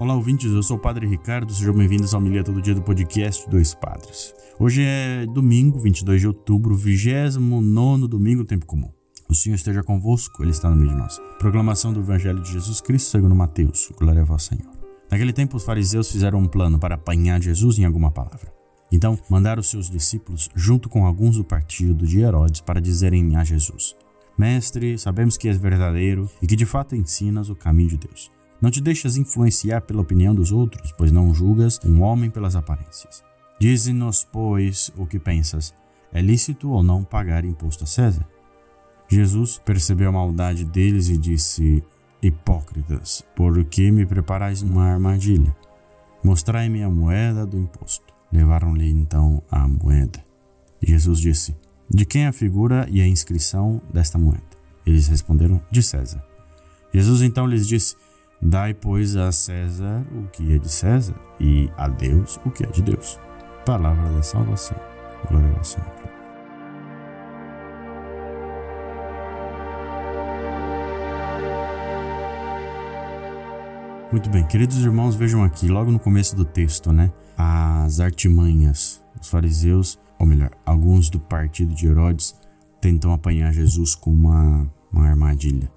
Olá, ouvintes. Eu sou o Padre Ricardo. Sejam bem-vindos ao Milha Todo Dia do podcast Dois Padres. Hoje é domingo, 22 de outubro, 29 domingo, tempo comum. O Senhor esteja convosco, Ele está no meio de nós. Proclamação do Evangelho de Jesus Cristo segundo Mateus. Glória a vós, Senhor. Naquele tempo, os fariseus fizeram um plano para apanhar Jesus em alguma palavra. Então, mandaram seus discípulos, junto com alguns do partido de Herodes, para dizerem a Jesus: Mestre, sabemos que és verdadeiro e que de fato ensinas o caminho de Deus. Não te deixas influenciar pela opinião dos outros, pois não julgas um homem pelas aparências. Dize-nos, pois, o que pensas: é lícito ou não pagar imposto a César? Jesus percebeu a maldade deles e disse: Hipócritas, por que me preparais uma armadilha? Mostrai-me a moeda do imposto. Levaram-lhe então a moeda. Jesus disse: De quem é a figura e a inscrição desta moeda? Eles responderam: De César. Jesus então lhes disse: Dai, pois, a César o que é de César e a Deus o que é de Deus. Palavra da salvação. Glória ao Senhor. Muito bem, queridos irmãos, vejam aqui, logo no começo do texto, né? As artimanhas dos fariseus, ou melhor, alguns do partido de Herodes, tentam apanhar Jesus com uma, uma armadilha.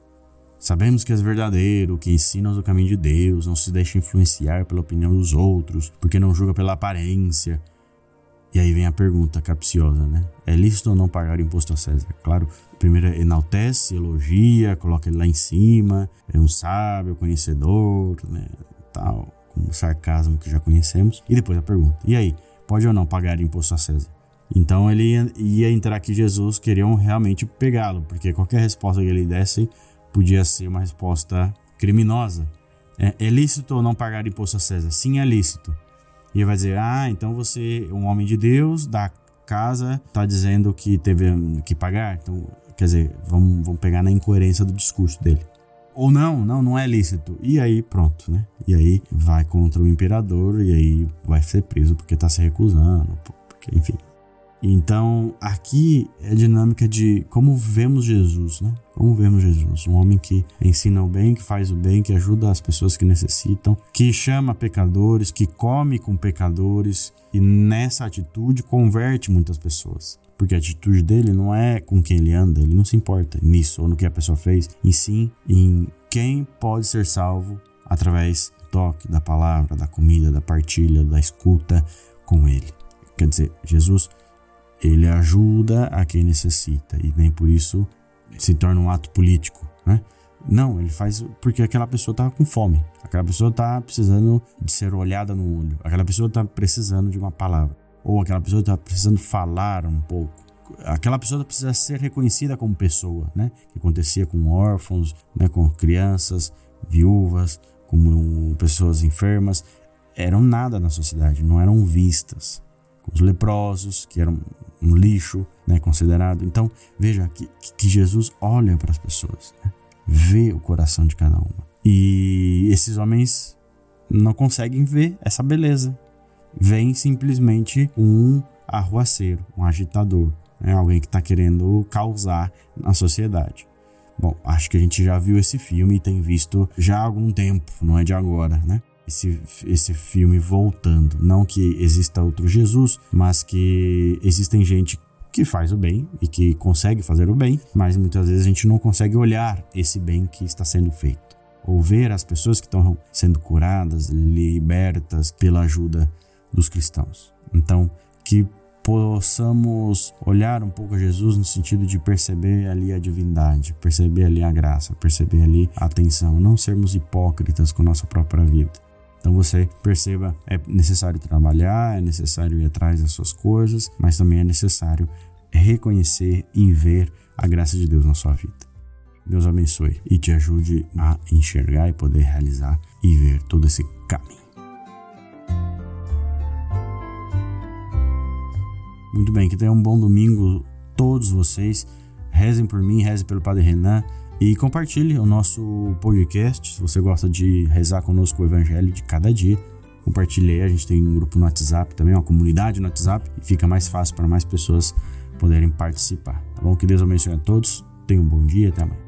Sabemos que és verdadeiro, que ensinas o caminho de Deus, não se deixa influenciar pela opinião dos outros, porque não julga pela aparência. E aí vem a pergunta capciosa, né? É lícito ou não pagar imposto a César? Claro, primeiro enaltece, elogia, coloca ele lá em cima, é um sábio, conhecedor, né? Tal, com o sarcasmo que já conhecemos. E depois a pergunta: e aí, pode ou não pagar imposto a César? Então ele ia, ia entrar que Jesus queriam realmente pegá-lo, porque qualquer resposta que ele desse podia ser uma resposta criminosa. É, é lícito ou não pagar imposto a César? Sim, é lícito. E ele vai dizer: Ah, então você, um homem de Deus, da casa, está dizendo que teve que pagar. Então, quer dizer, vamos, vamos pegar na incoerência do discurso dele. Ou não, não, não é lícito. E aí, pronto, né? E aí vai contra o imperador e aí vai ser preso porque está se recusando, porque, enfim. Então, aqui é a dinâmica de como vemos Jesus, né? Como vemos Jesus, um homem que ensina o bem, que faz o bem, que ajuda as pessoas que necessitam, que chama pecadores, que come com pecadores e nessa atitude converte muitas pessoas. Porque a atitude dele não é com quem ele anda, ele não se importa nisso ou no que a pessoa fez, e sim em quem pode ser salvo através do toque, da palavra, da comida, da partilha, da escuta com ele. Quer dizer, Jesus ele ajuda a quem necessita e nem por isso se torna um ato político, né? Não, ele faz porque aquela pessoa está com fome, aquela pessoa está precisando de ser olhada no olho, aquela pessoa está precisando de uma palavra, ou aquela pessoa está precisando falar um pouco, aquela pessoa precisa ser reconhecida como pessoa, né? Que acontecia com órfãos, né? Com crianças, viúvas, com pessoas enfermas, eram nada na sociedade, não eram vistas os leprosos, que eram um lixo né, considerado. Então, veja que, que Jesus olha para as pessoas, né? vê o coração de cada uma. E esses homens não conseguem ver essa beleza. Vem simplesmente um arruaceiro, um agitador, né? alguém que está querendo causar na sociedade. Bom, acho que a gente já viu esse filme e tem visto já há algum tempo, não é de agora, né? Esse, esse filme voltando. Não que exista outro Jesus, mas que existem gente que faz o bem e que consegue fazer o bem, mas muitas vezes a gente não consegue olhar esse bem que está sendo feito. Ou ver as pessoas que estão sendo curadas, libertas pela ajuda dos cristãos. Então, que possamos olhar um pouco a Jesus no sentido de perceber ali a divindade, perceber ali a graça, perceber ali a atenção, não sermos hipócritas com nossa própria vida. Então você perceba, é necessário trabalhar, é necessário ir atrás das suas coisas, mas também é necessário reconhecer e ver a graça de Deus na sua vida. Deus abençoe e te ajude a enxergar e poder realizar e ver todo esse caminho. Muito bem, que tenham um bom domingo todos vocês. Rezem por mim, rezem pelo Padre Renan e compartilhe o nosso podcast. Se você gosta de rezar conosco o Evangelho de cada dia, compartilhe aí. A gente tem um grupo no WhatsApp também, uma comunidade no WhatsApp, e fica mais fácil para mais pessoas poderem participar. Tá bom? Que Deus abençoe a todos. Tenham um bom dia até amanhã.